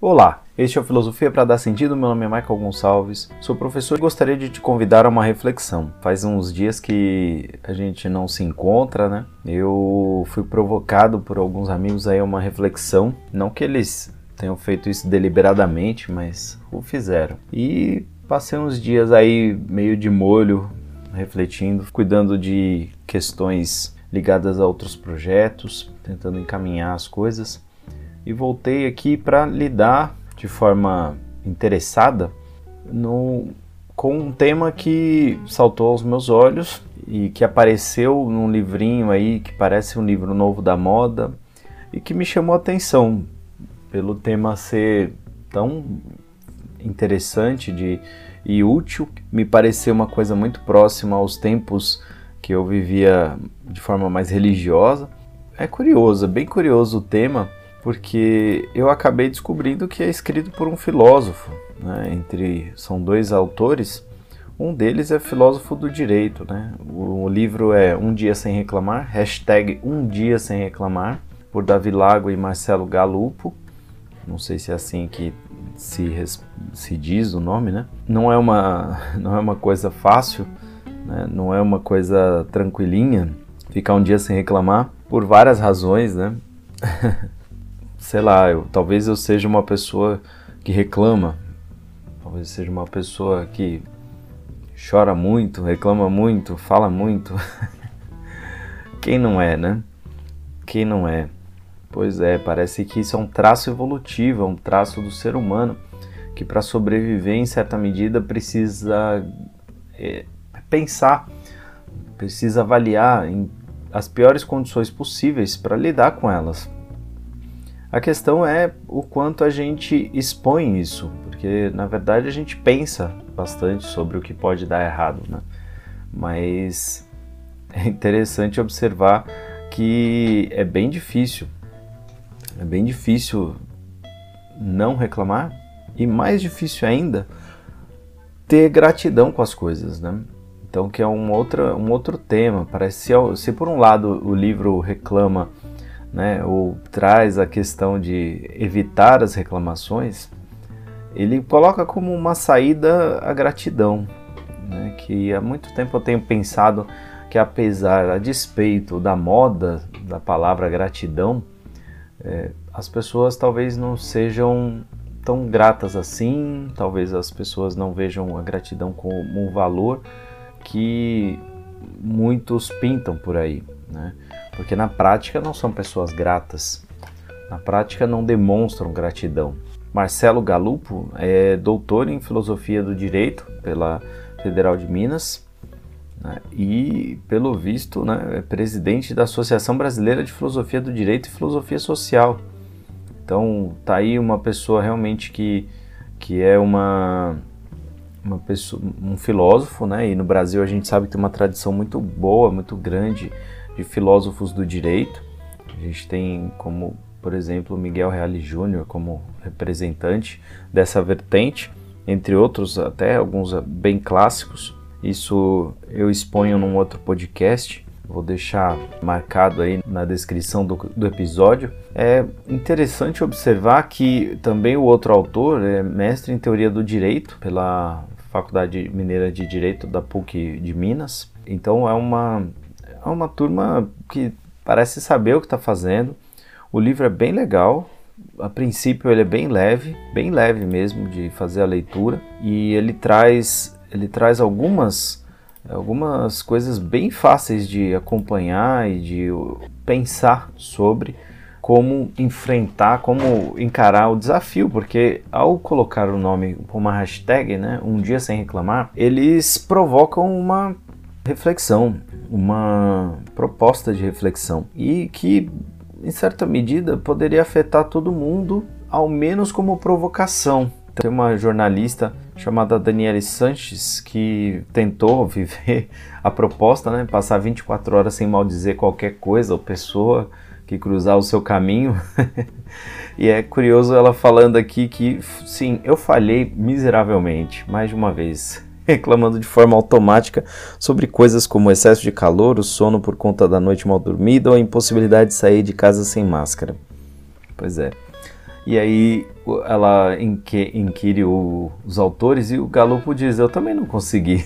Olá, este é o Filosofia para Dar Sentido. Meu nome é Michael Gonçalves, sou professor e gostaria de te convidar a uma reflexão. Faz uns dias que a gente não se encontra, né? Eu fui provocado por alguns amigos aí uma reflexão, não que eles tenham feito isso deliberadamente, mas o fizeram. E passei uns dias aí meio de molho, refletindo, cuidando de questões ligadas a outros projetos, tentando encaminhar as coisas. E voltei aqui para lidar de forma interessada no, com um tema que saltou aos meus olhos e que apareceu num livrinho aí que parece um livro novo da moda e que me chamou a atenção pelo tema ser tão interessante de, e útil, me pareceu uma coisa muito próxima aos tempos que eu vivia de forma mais religiosa. É curioso, é bem curioso o tema, porque eu acabei descobrindo que é escrito por um filósofo, né? entre são dois autores. Um deles é filósofo do direito, né? O, livro é Um Dia Sem Reclamar, hashtag Um Dia Sem Reclamar, por Davi Lago e Marcelo Galupo. Não sei se é assim que se, se diz o nome, né? Não é uma, não é uma coisa fácil, né? não é uma coisa tranquilinha ficar um dia sem reclamar, por várias razões, né? sei lá, eu, talvez eu seja uma pessoa que reclama, talvez eu seja uma pessoa que chora muito, reclama muito, fala muito. Quem não é, né? Quem não é? Pois é, parece que isso é um traço evolutivo, é um traço do ser humano que para sobreviver em certa medida precisa é, pensar, precisa avaliar as piores condições possíveis para lidar com elas. A questão é o quanto a gente expõe isso, porque na verdade a gente pensa bastante sobre o que pode dar errado, né? Mas é interessante observar que é bem difícil, é bem difícil não reclamar e mais difícil ainda ter gratidão com as coisas, né? Então que é um outro, um outro tema. Parece se, se por um lado o livro reclama né, ou traz a questão de evitar as reclamações, ele coloca como uma saída a gratidão, né, que há muito tempo eu tenho pensado que apesar, a despeito da moda da palavra gratidão, é, as pessoas talvez não sejam tão gratas assim, talvez as pessoas não vejam a gratidão como um valor que muitos pintam por aí, né? porque na prática não são pessoas gratas, na prática não demonstram gratidão. Marcelo Galupo é doutor em filosofia do direito pela Federal de Minas e, pelo visto, né, é presidente da Associação Brasileira de Filosofia do Direito e Filosofia Social. Então, tá aí uma pessoa realmente que, que é uma, uma pessoa, um filósofo, né? E no Brasil a gente sabe que tem uma tradição muito boa, muito grande de filósofos do direito. A gente tem como, por exemplo, Miguel Reale Júnior como representante dessa vertente, entre outros até alguns bem clássicos. Isso eu exponho num outro podcast, vou deixar marcado aí na descrição do, do, episódio. É interessante observar que também o outro autor é mestre em teoria do direito pela Faculdade Mineira de Direito da PUC de Minas. Então é uma é uma turma que parece saber o que está fazendo. O livro é bem legal. A princípio ele é bem leve, bem leve mesmo de fazer a leitura e ele traz ele traz algumas algumas coisas bem fáceis de acompanhar e de pensar sobre como enfrentar, como encarar o desafio, porque ao colocar o nome com uma hashtag, né, um dia sem reclamar, eles provocam uma reflexão, uma proposta de reflexão e que, em certa medida, poderia afetar todo mundo, ao menos como provocação. Tem uma jornalista chamada Daniele Sanches que tentou viver a proposta, né, passar 24 horas sem maldizer qualquer coisa ou pessoa que cruzar o seu caminho. e é curioso ela falando aqui que sim, eu falhei miseravelmente, mais de uma vez. reclamando de forma automática sobre coisas como excesso de calor, o sono por conta da noite mal dormida ou a impossibilidade de sair de casa sem máscara. Pois é. E aí ela inquire os autores e o Galupo diz: Eu também não consegui.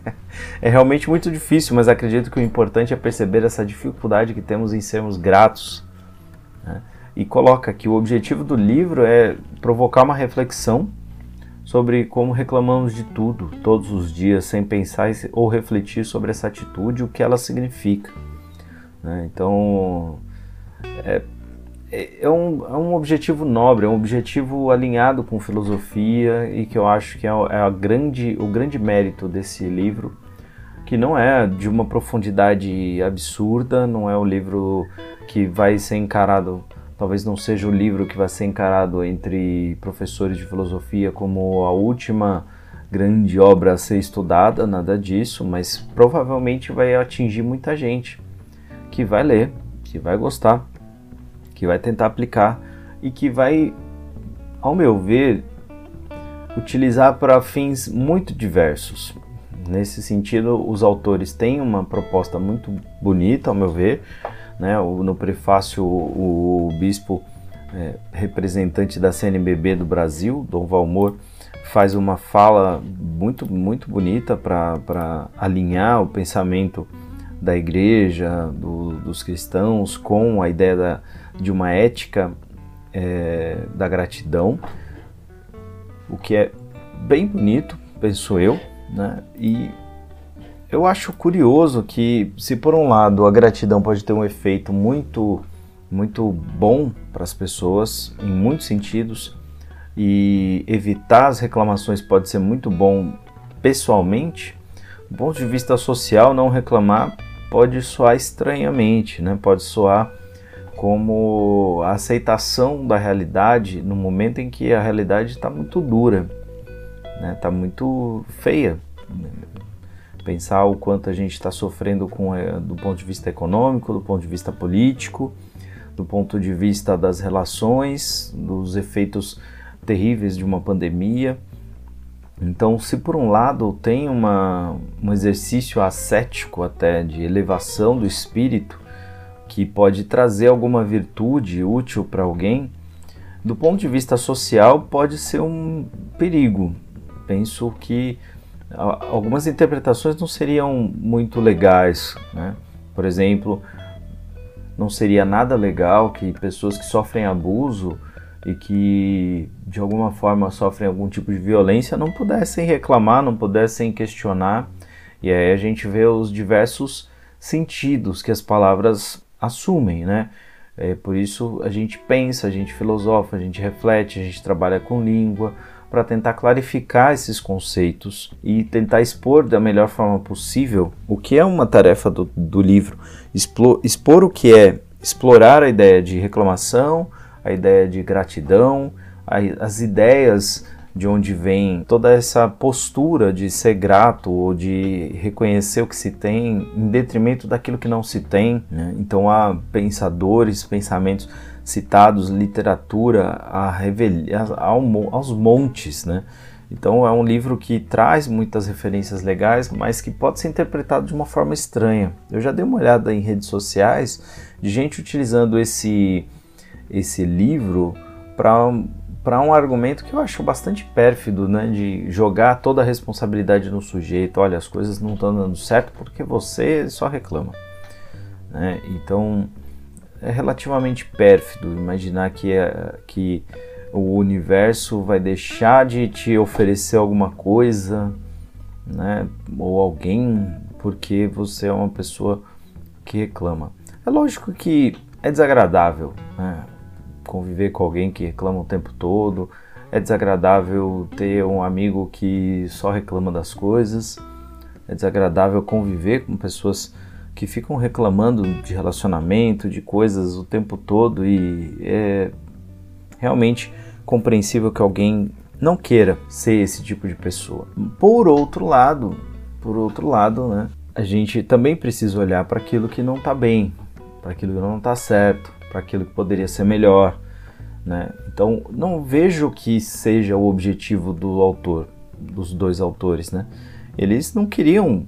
é realmente muito difícil, mas acredito que o importante é perceber essa dificuldade que temos em sermos gratos. Né? E coloca que o objetivo do livro é provocar uma reflexão sobre como reclamamos de tudo, todos os dias, sem pensar ou refletir sobre essa atitude, o que ela significa. Né? Então, é, é, é, um, é um objetivo nobre, é um objetivo alinhado com filosofia e que eu acho que é, é a grande, o grande mérito desse livro, que não é de uma profundidade absurda, não é um livro que vai ser encarado talvez não seja o livro que vai ser encarado entre professores de filosofia como a última grande obra a ser estudada, nada disso, mas provavelmente vai atingir muita gente que vai ler, que vai gostar, que vai tentar aplicar e que vai, ao meu ver, utilizar para fins muito diversos. Nesse sentido, os autores têm uma proposta muito bonita, ao meu ver, né? no prefácio, o, bispo é, representante da CNBB do Brasil, Dom Valmor, faz uma fala muito, muito bonita para alinhar o pensamento da igreja, do, dos cristãos, com a ideia da, de uma ética é, da gratidão, o que é bem bonito, penso eu, né? e eu acho curioso que, se por um lado a gratidão pode ter um efeito muito, muito bom para as pessoas, em muitos sentidos, e evitar as reclamações pode ser muito bom pessoalmente, do ponto de vista social, não reclamar pode soar estranhamente, né? pode soar como a aceitação da realidade no momento em que a realidade está muito dura, está né? Tá muito feia pensar o quanto a gente está sofrendo com, é, do ponto de vista econômico, do ponto de vista político, do ponto de vista das relações, dos efeitos terríveis de uma pandemia. Então, se por um lado tem uma, um exercício ascético até de elevação do espírito, que pode trazer alguma virtude útil para alguém, do ponto de vista social pode ser um perigo. Penso que algumas interpretações não seriam muito legais, né? Por exemplo, não seria nada legal que pessoas que sofrem abuso e que de alguma forma sofrem algum tipo de violência não pudessem reclamar, não pudessem questionar. E aí a gente vê os diversos sentidos que as palavras assumem, né? É, por isso a gente pensa, a gente filosofa, a gente reflete, a gente trabalha com língua, para tentar clarificar esses conceitos e tentar expor da melhor forma possível o que é uma tarefa do, do livro, expor, expor o que é explorar a ideia de reclamação, a ideia de gratidão, as ideias de onde vem toda essa postura de ser grato ou de reconhecer o que se tem em detrimento daquilo que não se tem. Né? Então há pensadores, pensamentos citados, literatura a revelia, aos montes, né? Então é um livro que traz muitas referências legais, mas que pode ser interpretado de uma forma estranha. Eu já dei uma olhada em redes sociais de gente utilizando esse esse livro para um argumento que eu acho bastante pérfido, né, de jogar toda a responsabilidade no sujeito. Olha, as coisas não estão dando certo porque você só reclama. Né? Então é relativamente pérfido imaginar que, é, que o universo vai deixar de te oferecer alguma coisa, né, ou alguém, porque você é uma pessoa que reclama. É lógico que é desagradável né, conviver com alguém que reclama o tempo todo, é desagradável ter um amigo que só reclama das coisas, é desagradável conviver com pessoas que ficam reclamando de relacionamento, de coisas o tempo todo. E é realmente compreensível que alguém não queira ser esse tipo de pessoa. Por outro lado, por outro lado, né, a gente também precisa olhar para aquilo que não está bem, para aquilo que não está certo, para aquilo que poderia ser melhor, né? Então, não vejo que seja o objetivo do autor, dos dois autores, né? Eles não queriam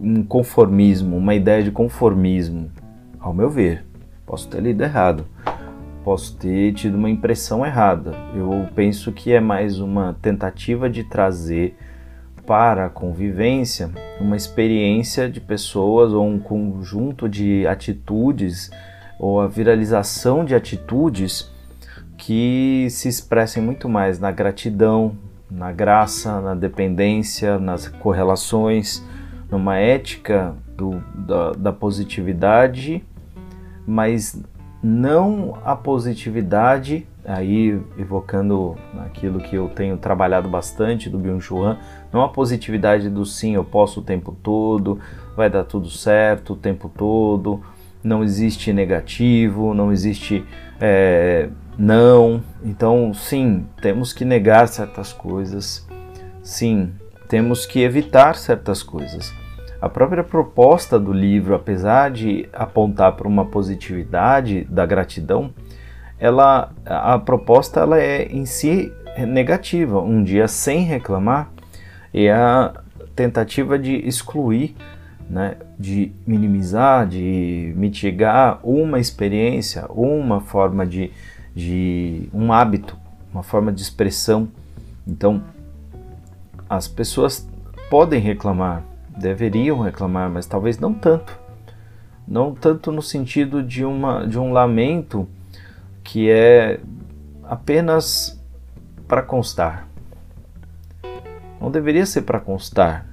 um conformismo, uma ideia de conformismo, ao meu ver. Posso ter lido errado, posso ter tido uma impressão errada. Eu penso que é mais uma tentativa de trazer para a convivência uma experiência de pessoas ou um conjunto de atitudes ou a viralização de atitudes que se expressem muito mais na gratidão, na graça, na dependência, nas correlações, numa ética do, da, da positividade, mas não a positividade, aí evocando aquilo que eu tenho trabalhado bastante do Byung-Chul não a positividade do sim, eu posso o tempo todo, vai dar tudo certo o tempo todo, não existe negativo, não existe é, não. Então, sim, temos que negar certas coisas, sim, temos que evitar certas coisas. A própria proposta do livro, apesar de apontar para uma positividade da gratidão, ela, a proposta ela é em si negativa. Um dia sem reclamar é a tentativa de excluir, né, de minimizar, de mitigar uma experiência, uma forma de, de um hábito, uma forma de expressão. Então, as pessoas podem reclamar, deveriam reclamar, mas talvez não tanto. Não tanto no sentido de, uma, de um lamento que é apenas para constar. Não deveria ser para constar,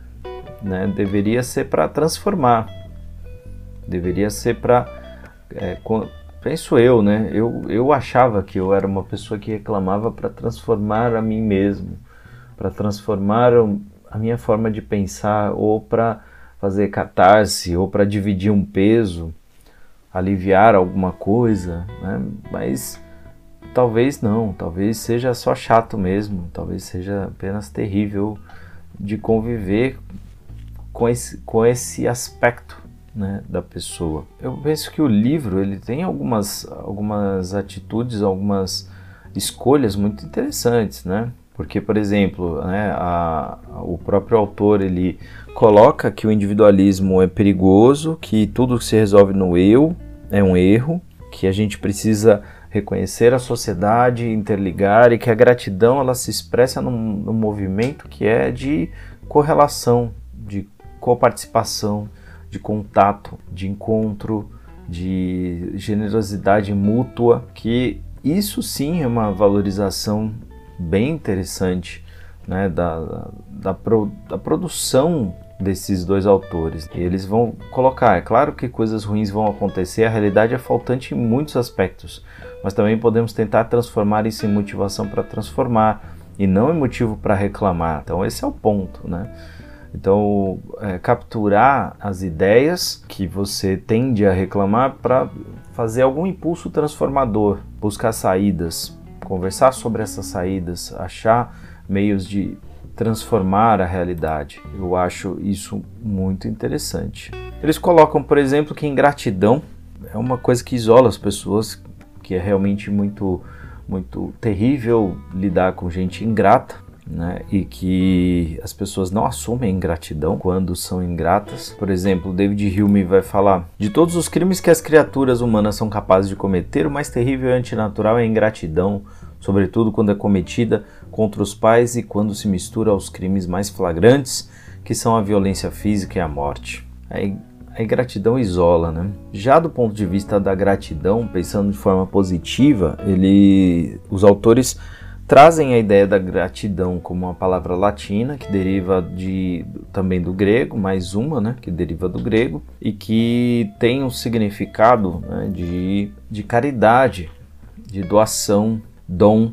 né? deveria ser para transformar, deveria ser para. É, penso eu, né? Eu, eu achava que eu era uma pessoa que reclamava para transformar a mim mesmo, para transformar a minha forma de pensar ou para fazer catarse ou para dividir um peso, aliviar alguma coisa, né? mas talvez não, talvez seja só chato mesmo, talvez seja apenas terrível de conviver com esse, com esse aspecto né, da pessoa. Eu penso que o livro ele tem algumas, algumas atitudes, algumas escolhas muito interessantes, né? Porque, por exemplo, né, a, o próprio autor ele coloca que o individualismo é perigoso, que tudo que se resolve no eu é um erro, que a gente precisa reconhecer a sociedade, interligar e que a gratidão ela se expressa num, movimento que é de correlação, de coparticipação, de contato, de encontro, de generosidade mútua, que isso sim é uma valorização bem interessante né, da, da, pro, da produção desses dois autores. Eles vão colocar, é claro que coisas ruins vão acontecer, a realidade é faltante em muitos aspectos, mas também podemos tentar transformar isso em motivação para transformar e não em motivo para reclamar. Então esse é o ponto, né? Então, é, capturar as ideias que você tende a reclamar para fazer algum impulso transformador, buscar saídas, conversar sobre essas saídas, achar meios de transformar a realidade. Eu acho isso muito interessante. Eles colocam, por exemplo, que ingratidão é uma coisa que isola as pessoas, que é realmente muito muito terrível lidar com gente ingrata, né? E que as pessoas não assumem ingratidão quando são ingratas. Por exemplo, David Hume vai falar: de todos os crimes que as criaturas humanas são capazes de cometer, o mais terrível e antinatural é a ingratidão, sobretudo quando é cometida contra os pais e quando se mistura aos crimes mais flagrantes, que são a violência física e a morte. A ingratidão isola, né? Já do ponto de vista da gratidão, pensando de forma positiva, ele, os autores trazem a ideia da gratidão como uma palavra latina que deriva de também do grego, mais uma, né, que deriva do grego e que tem um significado né, de, de caridade, de doação, dom,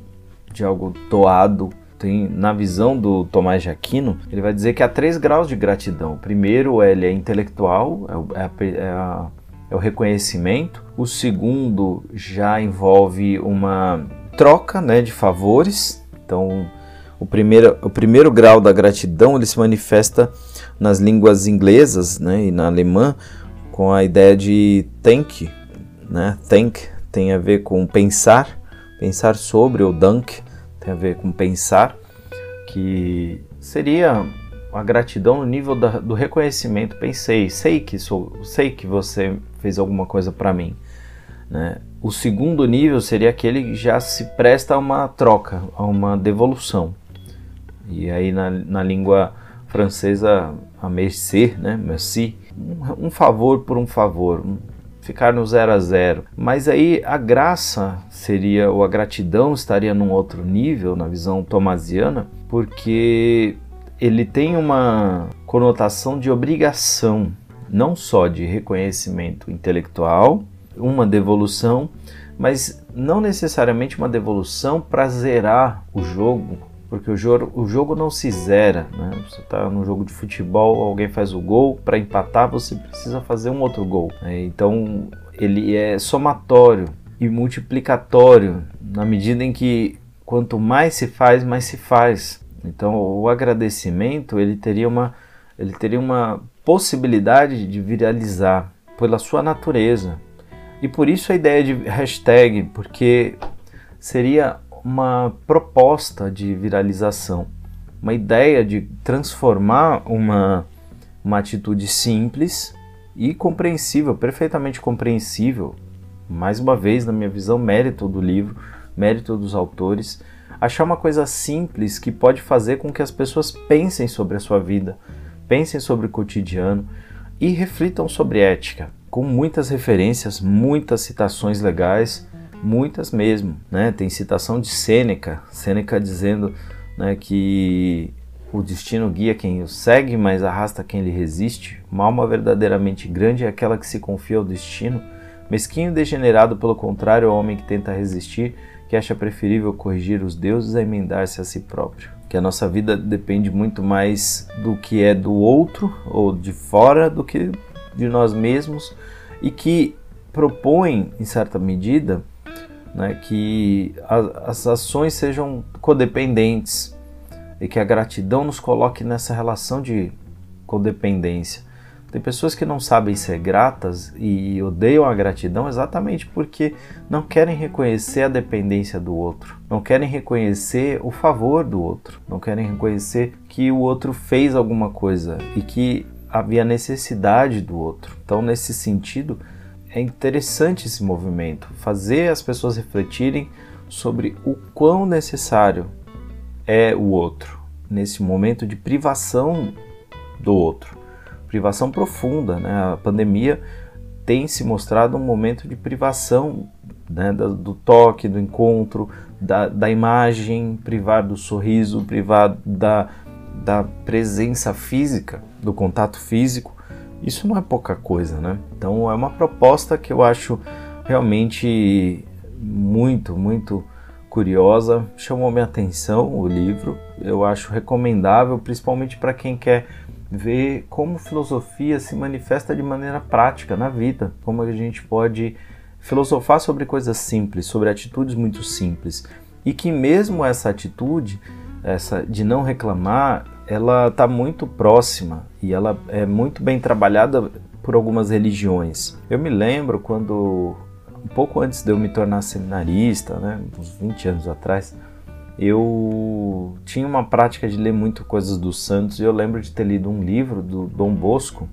de algo doado, tem, na visão do Tomás de Aquino, ele vai dizer que há três graus de gratidão. Primeiro, ele é intelectual, é, é, é, a, é o reconhecimento. O segundo já envolve uma troca né, de favores. Então, o primeiro, o primeiro grau da gratidão ele se manifesta nas línguas inglesas né, e na alemã com a ideia de thank. Né? Thank tem a ver com pensar, pensar sobre, ou dank tem a ver com pensar, que seria a gratidão no nível da, do reconhecimento. Pensei, sei que sou, sei que você fez alguma coisa para mim. Né? O segundo nível seria aquele que já se presta a uma troca, a uma devolução. E aí na, na língua francesa, a merci, né? Merci, um, um favor por um favor, um, ficar no zero a zero. Mas aí a graça seria, ou a gratidão estaria num outro nível, na visão tomasiana, porque ele tem uma conotação de obrigação, não só de reconhecimento intelectual, uma devolução, mas não necessariamente uma devolução para zerar o jogo, porque o jogo, o jogo não se zera. Né? Você está no jogo de futebol, alguém faz o gol, para empatar você precisa fazer um outro gol. Né? Então ele é somatório e multiplicatório na medida em que quanto mais se faz, mais se faz. Então o agradecimento ele teria uma, ele teria uma possibilidade de viralizar pela sua natureza. E por isso a ideia de hashtag, porque seria uma proposta de viralização, uma ideia de transformar uma, uma atitude simples e compreensível, perfeitamente compreensível, mais uma vez, na minha visão, mérito do livro, mérito dos autores, achar uma coisa simples que pode fazer com que as pessoas pensem sobre a sua vida, pensem sobre o cotidiano e reflitam sobre ética, com muitas referências, muitas citações legais, muitas mesmo, né? Tem citação de Sêneca, Sêneca dizendo né, que o destino guia quem o segue, mas arrasta quem lhe resiste. Uma alma verdadeiramente grande é aquela que se confia ao destino. Mesquinho e degenerado, pelo contrário, é o homem que tenta resistir que acha preferível corrigir os deuses a emendar-se a si próprio. Que a nossa vida depende muito mais do que é do outro ou de fora do que de nós mesmos e que propõe, em certa medida, né, que a, as ações sejam codependentes e que a gratidão nos coloque nessa relação de codependência. Tem pessoas que não sabem ser gratas e odeiam a gratidão exatamente porque não querem reconhecer a dependência do outro, não querem reconhecer o favor do outro, não querem reconhecer que o outro fez alguma coisa e que havia necessidade do outro. Então, nesse sentido, é interessante esse movimento, fazer as pessoas refletirem sobre o quão necessário é o outro nesse momento de privação do outro privação profunda. Né? A pandemia tem se mostrado um momento de privação né? do, do, toque, do encontro, da, da, imagem, privar do sorriso, privar da, da presença física, do contato físico. Isso não é pouca coisa, né? Então é uma proposta que eu acho realmente muito, muito curiosa. Chamou minha atenção o livro. Eu acho recomendável, principalmente para quem quer ver como filosofia se manifesta de maneira prática na vida, como a gente pode filosofar sobre coisas simples, sobre atitudes muito simples, e que mesmo essa atitude, essa de não reclamar, ela está muito próxima e ela é muito bem trabalhada por algumas religiões. Eu me lembro quando um pouco antes de eu me tornar seminarista, né, uns 20 anos atrás, eu tinha uma prática de ler muito coisas dos santos e eu lembro de ter lido um livro do Dom Bosco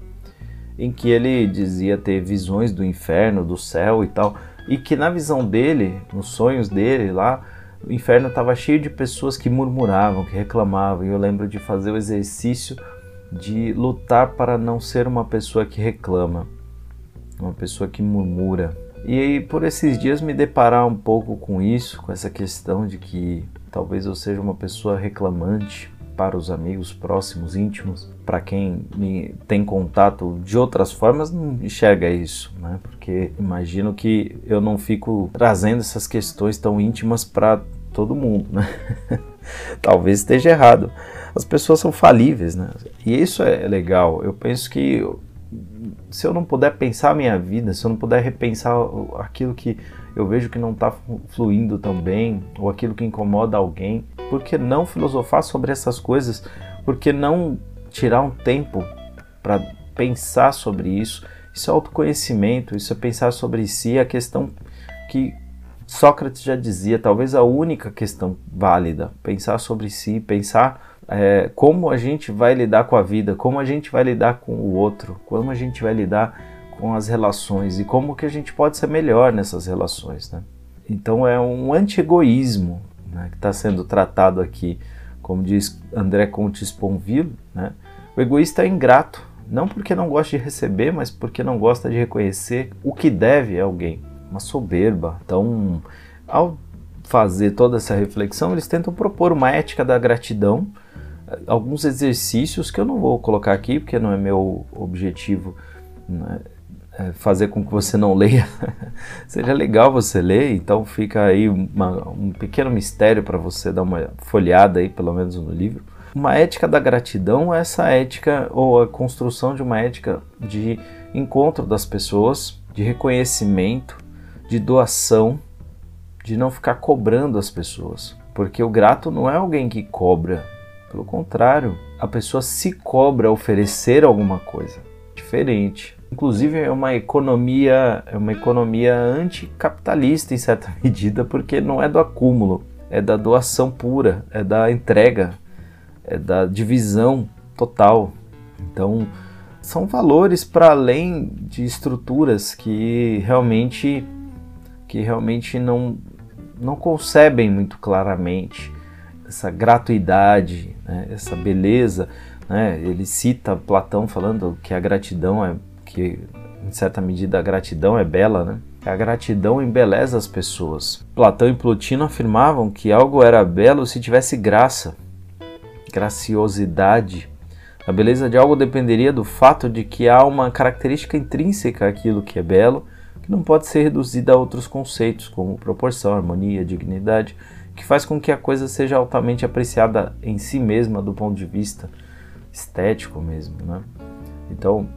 em que ele dizia ter visões do inferno, do céu e tal, e que na visão dele, nos sonhos dele lá, o inferno estava cheio de pessoas que murmuravam, que reclamavam. E eu lembro de fazer o exercício de lutar para não ser uma pessoa que reclama, uma pessoa que murmura. E por esses dias me deparar um pouco com isso, com essa questão de que Talvez eu seja uma pessoa reclamante para os amigos próximos, íntimos, para quem tem contato de outras formas, não enxerga isso, né? Porque imagino que eu não fico trazendo essas questões tão íntimas para todo mundo, né? Talvez esteja errado. As pessoas são falíveis, né? E isso é legal. Eu penso que se eu não puder pensar a minha vida, se eu não puder repensar aquilo que eu vejo que não está fluindo tão bem, ou aquilo que incomoda alguém, por que não filosofar sobre essas coisas? Por que não tirar um tempo para pensar sobre isso? Isso é autoconhecimento, isso é pensar sobre si, a questão que Sócrates já dizia, talvez a única questão válida, pensar sobre si, pensar é, como a gente vai lidar com a vida, como a gente vai lidar com o outro, como a gente vai lidar com as relações e como que a gente pode ser melhor nessas relações, né? Então é um anti-egoísmo né, que está sendo tratado aqui, como diz André Comte Sponville, né? O egoísta é ingrato, não porque não gosta de receber, mas porque não gosta de reconhecer o que deve a alguém. Uma soberba. Então, ao fazer toda essa reflexão, eles tentam propor uma ética da gratidão, alguns exercícios que eu não vou colocar aqui, porque não é meu objetivo né, é fazer com que você não leia. Seria legal você ler, então fica aí uma, um pequeno mistério para você dar uma folhada aí, pelo menos no livro. Uma ética da gratidão é essa ética ou a construção de uma ética de encontro das pessoas, de reconhecimento, de doação, de não ficar cobrando as pessoas. Porque o grato não é alguém que cobra, pelo contrário, a pessoa se cobra oferecer alguma coisa diferente. Inclusive é uma economia, é uma economia anticapitalista em certa medida, porque não é do acúmulo, é da doação pura, é da entrega é da divisão total. Então, são valores para além de estruturas que realmente que realmente não não concebem muito claramente essa gratuidade, né, essa beleza. Né? Ele cita Platão falando que a gratidão é que em certa medida a gratidão é bela, né? A gratidão embeleza as pessoas. Platão e Plotino afirmavam que algo era belo se tivesse graça graciosidade. A beleza de algo dependeria do fato de que há uma característica intrínseca àquilo que é belo, que não pode ser reduzida a outros conceitos, como proporção, harmonia, dignidade, que faz com que a coisa seja altamente apreciada em si mesma do ponto de vista estético mesmo, né? Então,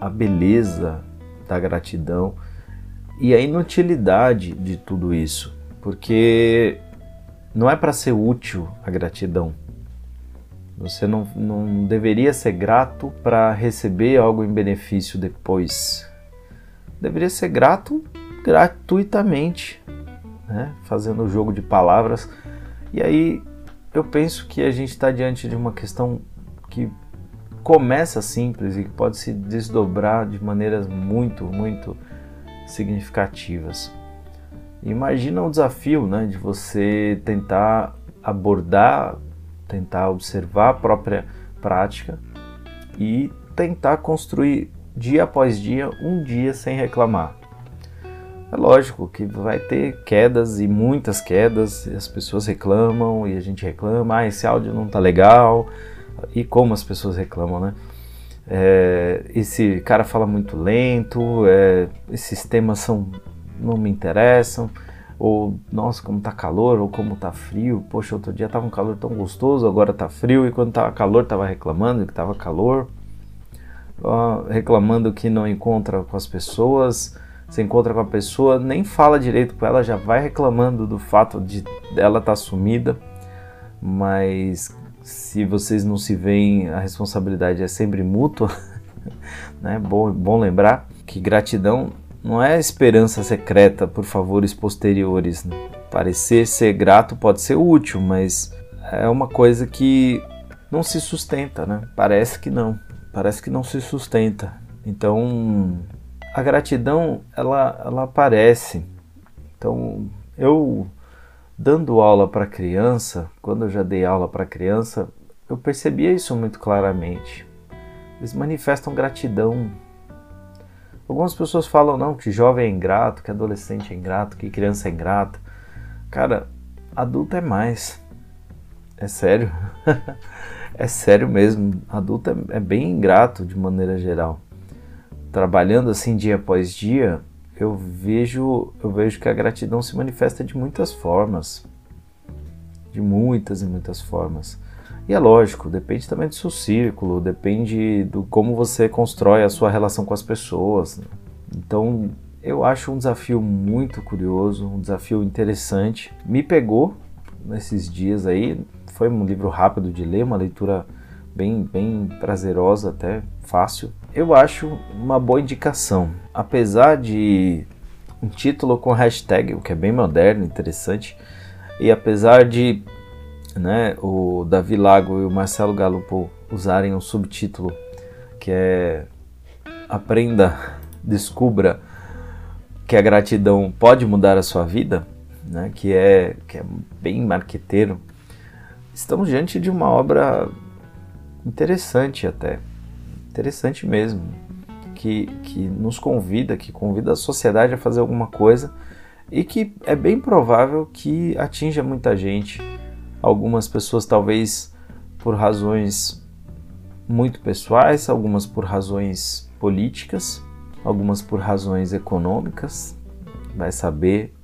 a beleza da gratidão e a inutilidade de tudo isso, porque não é para ser útil a gratidão. Você não, não deveria ser grato para receber algo em benefício depois. Deveria ser grato gratuitamente, né? fazendo o jogo de palavras. E aí eu penso que a gente está diante de uma questão que começa simples e que pode se desdobrar de maneiras muito, muito significativas. Imagina o desafio né, de você tentar abordar, tentar observar a própria prática e tentar construir dia após dia, um dia sem reclamar. É lógico que vai ter quedas e muitas quedas, e as pessoas reclamam e a gente reclama, ah, esse áudio não tá legal, e como as pessoas reclamam, né? É, esse cara fala muito lento, é, esses temas são não me interessam, ou nossa, como tá calor, ou como tá frio, poxa, outro dia tava um calor tão gostoso, agora tá frio, e quando tava calor tava reclamando que tava calor, uh, reclamando que não encontra com as pessoas, se encontra com a pessoa, nem fala direito com ela, já vai reclamando do fato de dela estar tá sumida, mas se vocês não se veem, a responsabilidade é sempre mútua, né? Bom, bom lembrar que gratidão não é esperança secreta por favores posteriores. Né? Parecer ser grato pode ser útil, mas é uma coisa que não se sustenta, né? Parece que não, parece que não se sustenta. Então, a gratidão ela ela aparece. Então, eu dando aula para criança, quando eu já dei aula para criança, eu percebia isso muito claramente. Eles manifestam gratidão Algumas pessoas falam não que jovem é ingrato, que adolescente é ingrato, que criança é ingrata. Cara, adulto é mais. É sério. é sério mesmo. Adulto é, é bem ingrato de maneira geral. Trabalhando assim dia após dia, eu vejo, eu vejo que a gratidão se manifesta de muitas formas. De muitas e muitas formas. E é lógico, depende também do seu círculo, depende do como você constrói a sua relação com as pessoas. Né? Então, eu acho um desafio muito curioso, um desafio interessante. Me pegou nesses dias aí. Foi um livro rápido de ler, uma leitura bem, bem prazerosa, até fácil. Eu acho uma boa indicação. Apesar de um título com hashtag, o que é bem moderno, interessante, e apesar de né, o Davi Lago e o Marcelo Galupo usarem um subtítulo que é Aprenda, descubra que a gratidão pode mudar a sua vida, né, que, é, que é bem marqueteiro, estamos diante de uma obra interessante até, interessante mesmo, que, que nos convida, que convida a sociedade a fazer alguma coisa e que é bem provável que atinja muita gente. Algumas pessoas talvez por razões muito pessoais, algumas por razões políticas, algumas por razões econômicas. Vai saber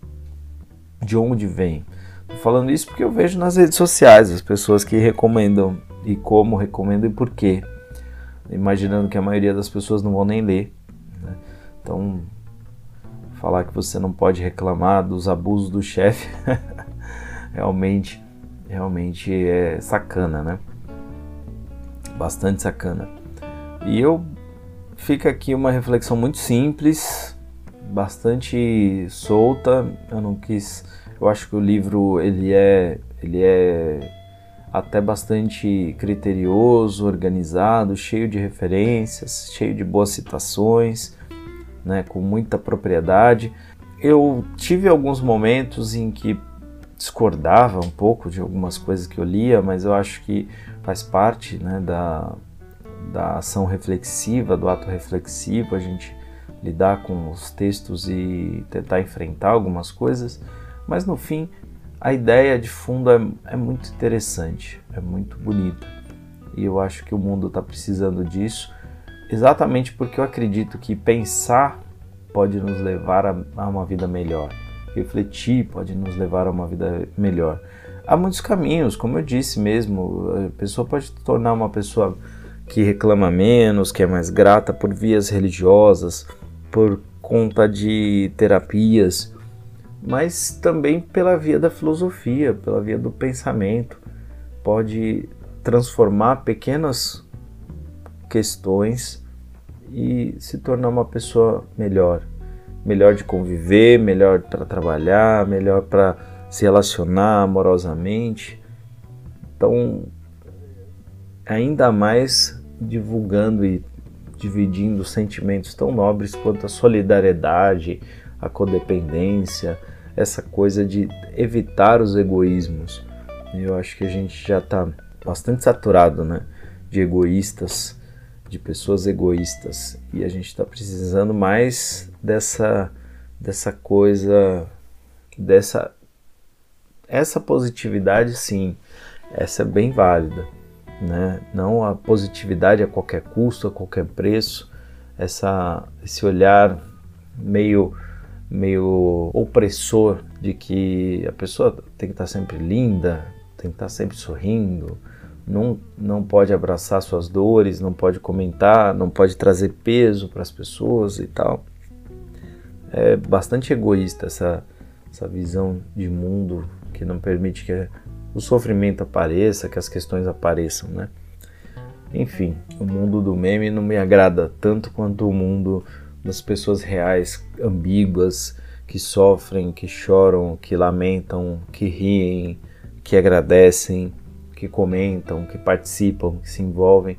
de onde vem. Tô falando isso porque eu vejo nas redes sociais as pessoas que recomendam e como recomendam e por quê. Imaginando que a maioria das pessoas não vão nem ler. Né? Então, falar que você não pode reclamar dos abusos do chefe realmente, realmente é sacana, né? Bastante sacana. E eu fica aqui uma reflexão muito simples, bastante solta. Eu não quis, eu acho que o livro ele é ele é até bastante criterioso, organizado, cheio de referências, cheio de boas citações, né, com muita propriedade. Eu tive alguns momentos em que discordava um pouco de algumas coisas que eu lia, mas eu acho que faz parte né, da, da ação reflexiva, do ato reflexivo, a gente lidar com os textos e tentar enfrentar algumas coisas, mas no fim a ideia de fundo é, é muito interessante, é muito bonita e eu acho que o mundo está precisando disso, exatamente porque eu acredito que pensar pode nos levar a, a uma vida melhor, refletir pode nos levar a uma vida melhor. Há muitos caminhos, como eu disse mesmo, a pessoa pode tornar uma pessoa que reclama menos, que é mais grata por vias religiosas, por conta de terapias, mas também pela via da filosofia, pela via do pensamento. Pode transformar pequenas questões e se tornar uma pessoa melhor. Melhor de conviver, melhor para trabalhar, melhor para se relacionar amorosamente. Então, ainda mais divulgando e dividindo sentimentos tão nobres quanto a solidariedade, a codependência, essa coisa de evitar os egoísmos. Eu acho que a gente já está bastante saturado né, de egoístas, de pessoas egoístas, e a gente está precisando mais dessa, dessa coisa, dessa essa positividade, sim, essa é bem válida né? não a positividade a qualquer custo, a qualquer preço, essa, esse olhar meio, meio opressor de que a pessoa tem que estar sempre linda, tem que estar sempre sorrindo, não, não pode abraçar suas dores, não pode comentar, não pode trazer peso para as pessoas e tal. É bastante egoísta essa, essa visão de mundo que não permite que o sofrimento apareça, que as questões apareçam, né? Enfim, o mundo do meme não me agrada tanto quanto o mundo das pessoas reais, ambíguas, que sofrem, que choram, que lamentam, que riem, que agradecem, que comentam, que participam, que se envolvem.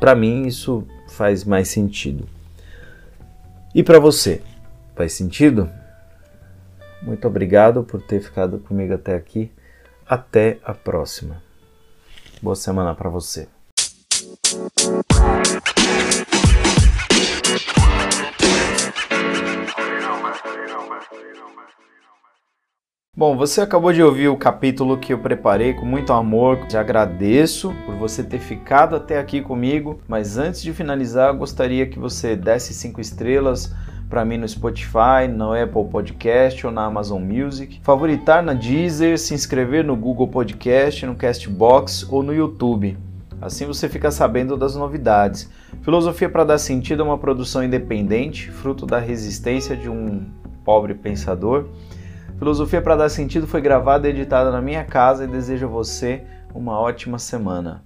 Para mim isso faz mais sentido. E para você, faz sentido? Muito obrigado por ter ficado comigo até aqui. Até a próxima. Boa semana para você. Bom, você acabou de ouvir o capítulo que eu preparei com muito amor. Te agradeço por você ter ficado até aqui comigo, mas antes de finalizar, gostaria que você desse cinco estrelas para mim no Spotify, no Apple Podcast ou na Amazon Music, favoritar na Deezer, se inscrever no Google Podcast, no Castbox ou no YouTube. Assim você fica sabendo das novidades. Filosofia para dar sentido é uma produção independente, fruto da resistência de um pobre pensador. Filosofia para dar sentido foi gravada e editada na minha casa e desejo a você uma ótima semana.